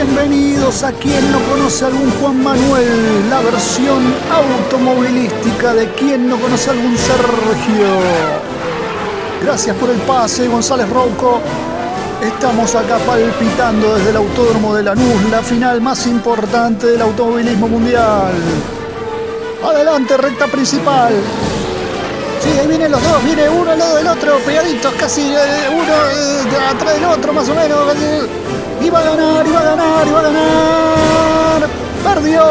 Bienvenidos a quien no conoce algún Juan Manuel, la versión automovilística de quien no conoce algún Sergio. Gracias por el pase, González Rouco. Estamos acá palpitando desde el Autódromo de Lanús, la final más importante del automovilismo mundial. Adelante, recta principal. Sí, ahí vienen los dos, viene uno al lado del otro, pegaditos casi eh, uno eh, atrás del otro más o menos. Iba a ganar, iba a ganar, iba a ganar. Perdió.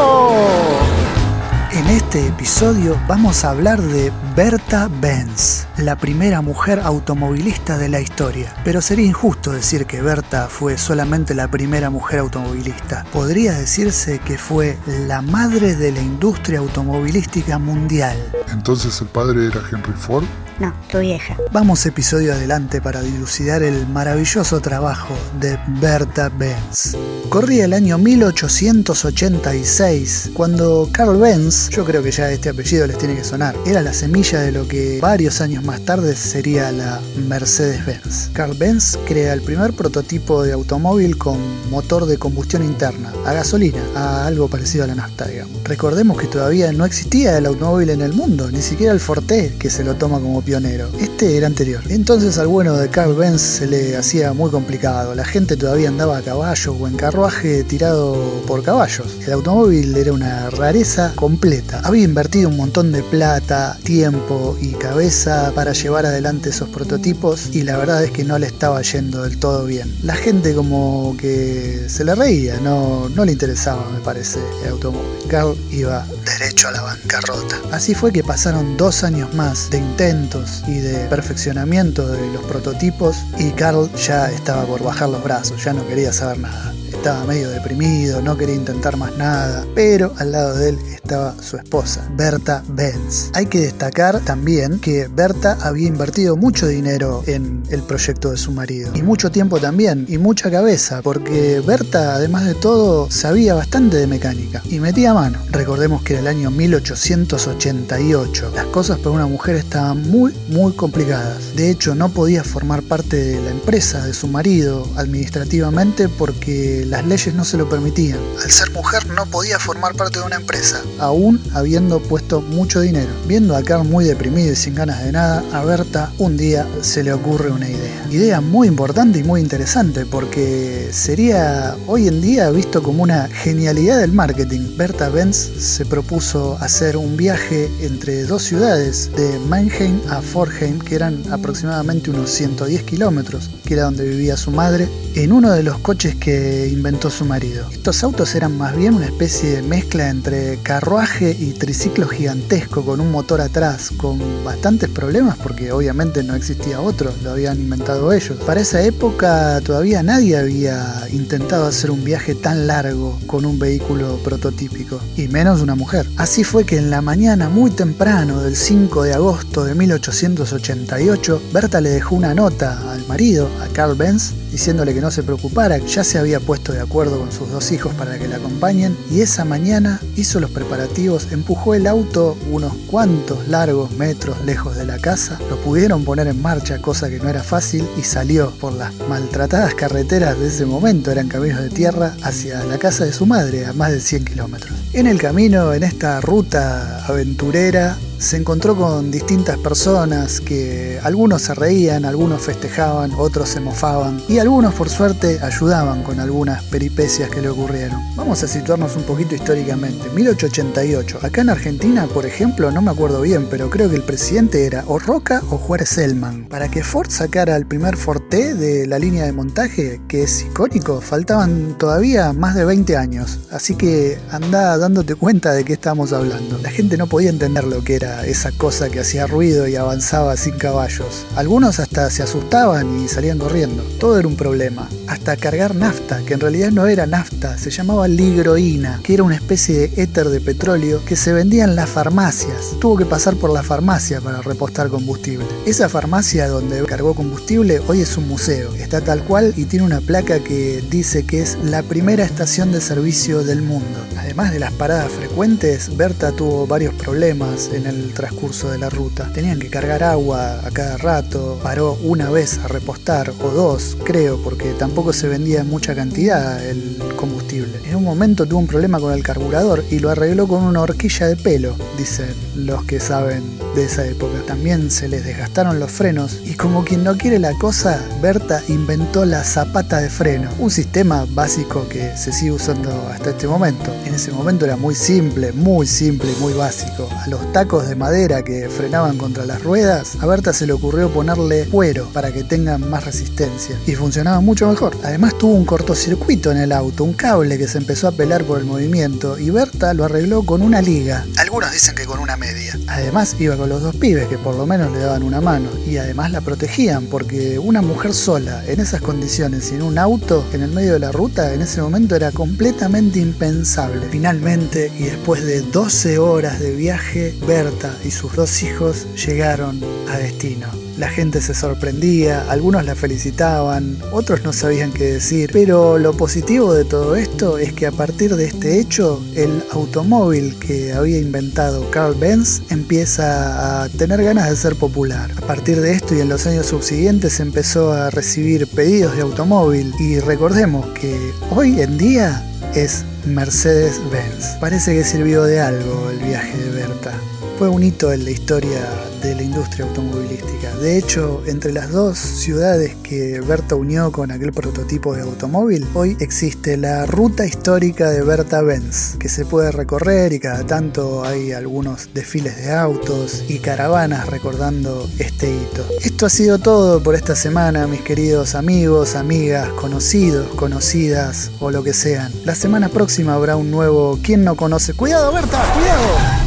En este episodio vamos a hablar de Berta Benz, la primera mujer automovilista de la historia. Pero sería injusto decir que Berta fue solamente la primera mujer automovilista. Podría decirse que fue la madre de la industria automovilística mundial. Entonces el padre era Henry Ford. No, tu vieja. Vamos episodio adelante para dilucidar el maravilloso trabajo de Berta Benz. Corría el año 1886, cuando Carl Benz, yo creo que ya este apellido les tiene que sonar, era la semilla de lo que varios años más tarde sería la Mercedes-Benz. Carl Benz crea el primer prototipo de automóvil con motor de combustión interna, a gasolina, a algo parecido a la nafta. Recordemos que todavía no existía el automóvil en el mundo, ni siquiera el Forte, que se lo toma como pionero. Este era anterior. Entonces al bueno de Carl Benz se le hacía muy complicado. La gente todavía andaba a caballo o en carruaje tirado por caballos. El automóvil era una rareza completa. Había invertido un montón de plata, tiempo y cabeza para llevar adelante esos prototipos y la verdad es que no le estaba yendo del todo bien. La gente como que se le reía, no, no le interesaba me parece el automóvil. Carl iba derecho a la bancarrota. Así fue que pasaron dos años más de intento y de perfeccionamiento de los prototipos y Carl ya estaba por bajar los brazos, ya no quería saber nada estaba medio deprimido, no quería intentar más nada, pero al lado de él estaba su esposa, Berta Benz. Hay que destacar también que Berta había invertido mucho dinero en el proyecto de su marido, y mucho tiempo también, y mucha cabeza, porque Berta, además de todo, sabía bastante de mecánica y metía mano. Recordemos que en el año 1888 las cosas para una mujer estaban muy, muy complicadas. De hecho, no podía formar parte de la empresa de su marido administrativamente porque la las leyes no se lo permitían. Al ser mujer no podía formar parte de una empresa, aún habiendo puesto mucho dinero. Viendo a Carl muy deprimido y sin ganas de nada, a Berta un día se le ocurre una idea. Idea muy importante y muy interesante porque sería hoy en día visto como una genialidad del marketing. Berta Benz se propuso hacer un viaje entre dos ciudades, de Mannheim a Forheim, que eran aproximadamente unos 110 kilómetros, que era donde vivía su madre, en uno de los coches que inventó su marido. Estos autos eran más bien una especie de mezcla entre carruaje y triciclo gigantesco con un motor atrás, con bastantes problemas porque obviamente no existía otro, lo habían inventado ellos. Para esa época todavía nadie había intentado hacer un viaje tan largo con un vehículo prototípico, y menos una mujer. Así fue que en la mañana muy temprano del 5 de agosto de 1888, Berta le dejó una nota al marido, a Carl Benz, diciéndole que no se preocupara, ya se había puesto de acuerdo con sus dos hijos para que la acompañen y esa mañana hizo los preparativos, empujó el auto unos cuantos largos metros lejos de la casa, lo pudieron poner en marcha, cosa que no era fácil, y salió por las maltratadas carreteras de ese momento, eran caminos de tierra, hacia la casa de su madre, a más de 100 kilómetros. En el camino, en esta ruta aventurera, se encontró con distintas personas que algunos se reían, algunos festejaban, otros se mofaban y algunos por suerte ayudaban con algunas peripecias que le ocurrieron. Vamos a situarnos un poquito históricamente. 1888. Acá en Argentina, por ejemplo, no me acuerdo bien, pero creo que el presidente era o Roca o Juárez Selman. Para que Ford sacara el primer Forte de la línea de montaje, que es icónico, faltaban todavía más de 20 años. Así que anda dándote cuenta de qué estamos hablando. La gente no podía entender lo que era esa cosa que hacía ruido y avanzaba sin caballos. Algunos hasta se asustaban y salían corriendo. Todo era un problema. Hasta cargar nafta, que en realidad no era nafta, se llamaba ligroína, que era una especie de éter de petróleo que se vendía en las farmacias. Tuvo que pasar por la farmacia para repostar combustible. Esa farmacia donde cargó combustible hoy es un museo. Está tal cual y tiene una placa que dice que es la primera estación de servicio del mundo. Además de las paradas frecuentes, Berta tuvo varios problemas en el el transcurso de la ruta. Tenían que cargar agua a cada rato, paró una vez a repostar, o dos, creo, porque tampoco se vendía en mucha cantidad el combustible. En un momento tuvo un problema con el carburador y lo arregló con una horquilla de pelo, dicen los que saben de esa época. También se les desgastaron los frenos y como quien no quiere la cosa, Berta inventó la zapata de freno, un sistema básico que se sigue usando hasta este momento. En ese momento era muy simple, muy simple y muy básico. A los tacos de madera que frenaban contra las ruedas, a Berta se le ocurrió ponerle cuero para que tengan más resistencia y funcionaba mucho mejor. Además tuvo un cortocircuito en el auto, un cable que se empezó a pelar por el movimiento y Berta lo arregló con una liga. Algunos dicen que con una media. Además iba con los dos pibes que por lo menos le daban una mano y además la protegían porque una mujer sola en esas condiciones sin un auto en el medio de la ruta en ese momento era completamente impensable. Finalmente y después de 12 horas de viaje, Berta y sus dos hijos llegaron a destino. La gente se sorprendía, algunos la felicitaban, otros no sabían qué decir, pero lo positivo de todo esto es que a partir de este hecho, el automóvil que había inventado Carl Benz empieza a tener ganas de ser popular. A partir de esto y en los años subsiguientes empezó a recibir pedidos de automóvil y recordemos que hoy en día es Mercedes-Benz. Parece que sirvió de algo el viaje de Berta. Fue un hito en la historia de la industria automovilística. De hecho, entre las dos ciudades que Berta unió con aquel prototipo de automóvil, hoy existe la ruta histórica de Berta Benz, que se puede recorrer y cada tanto hay algunos desfiles de autos y caravanas recordando este hito. Esto ha sido todo por esta semana, mis queridos amigos, amigas, conocidos, conocidas o lo que sean. La semana próxima habrá un nuevo ¿Quién no conoce? ¡Cuidado, Berta! ¡Cuidado!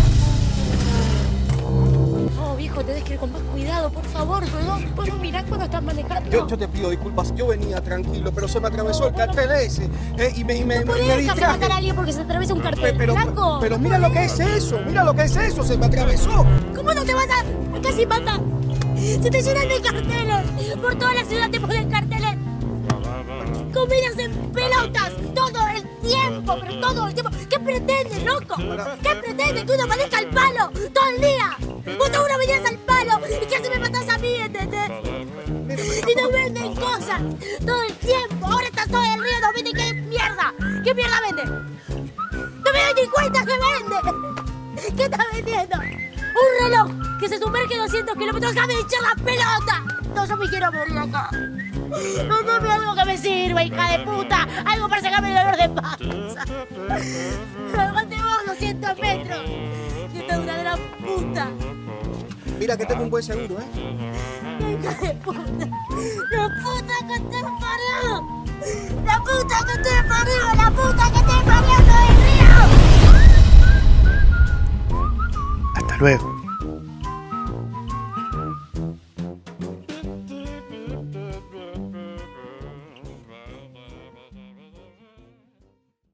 Yo, yo te pido disculpas, yo venía tranquilo, pero se me atravesó el cartel ese. eh, y me, y me, ¿No me distraje. matar a alguien porque se atraviesa un cartel Pero, blanco? pero mira lo que es eso, mira lo que es eso, se me atravesó. ¿Cómo no te vas a casi matar? Se te llenan de carteles. Por toda la ciudad te ponen carteles. Comidas en pelotas todo el tiempo, pero todo el tiempo. ¿Qué pretendes, loco? ¿Qué pretendes? Que uno maneja al palo todo el día. Vos una venías al palo y que así me ¿entendés? Y nos venden cosas todo el tiempo. Ahora está todo el río, nos venden qué mierda. ¿Qué mierda vende? No me doy ni cuenta que vende. ¿Qué está vendiendo? Un reloj que se sumerge 200 kilómetros. ¡Déjame echar la pelota! No, yo me quiero morir acá. No, dame algo que me sirva, hija de puta. Algo para sacarme el dolor de panza. Aguante vos 200 metros. Esta es una gran puta. Mira que tengo un buen seguro, ¿eh? De puta. La puta que te parió. La puta que te parió. La puta que te parió. ¡Soy río! Hasta luego.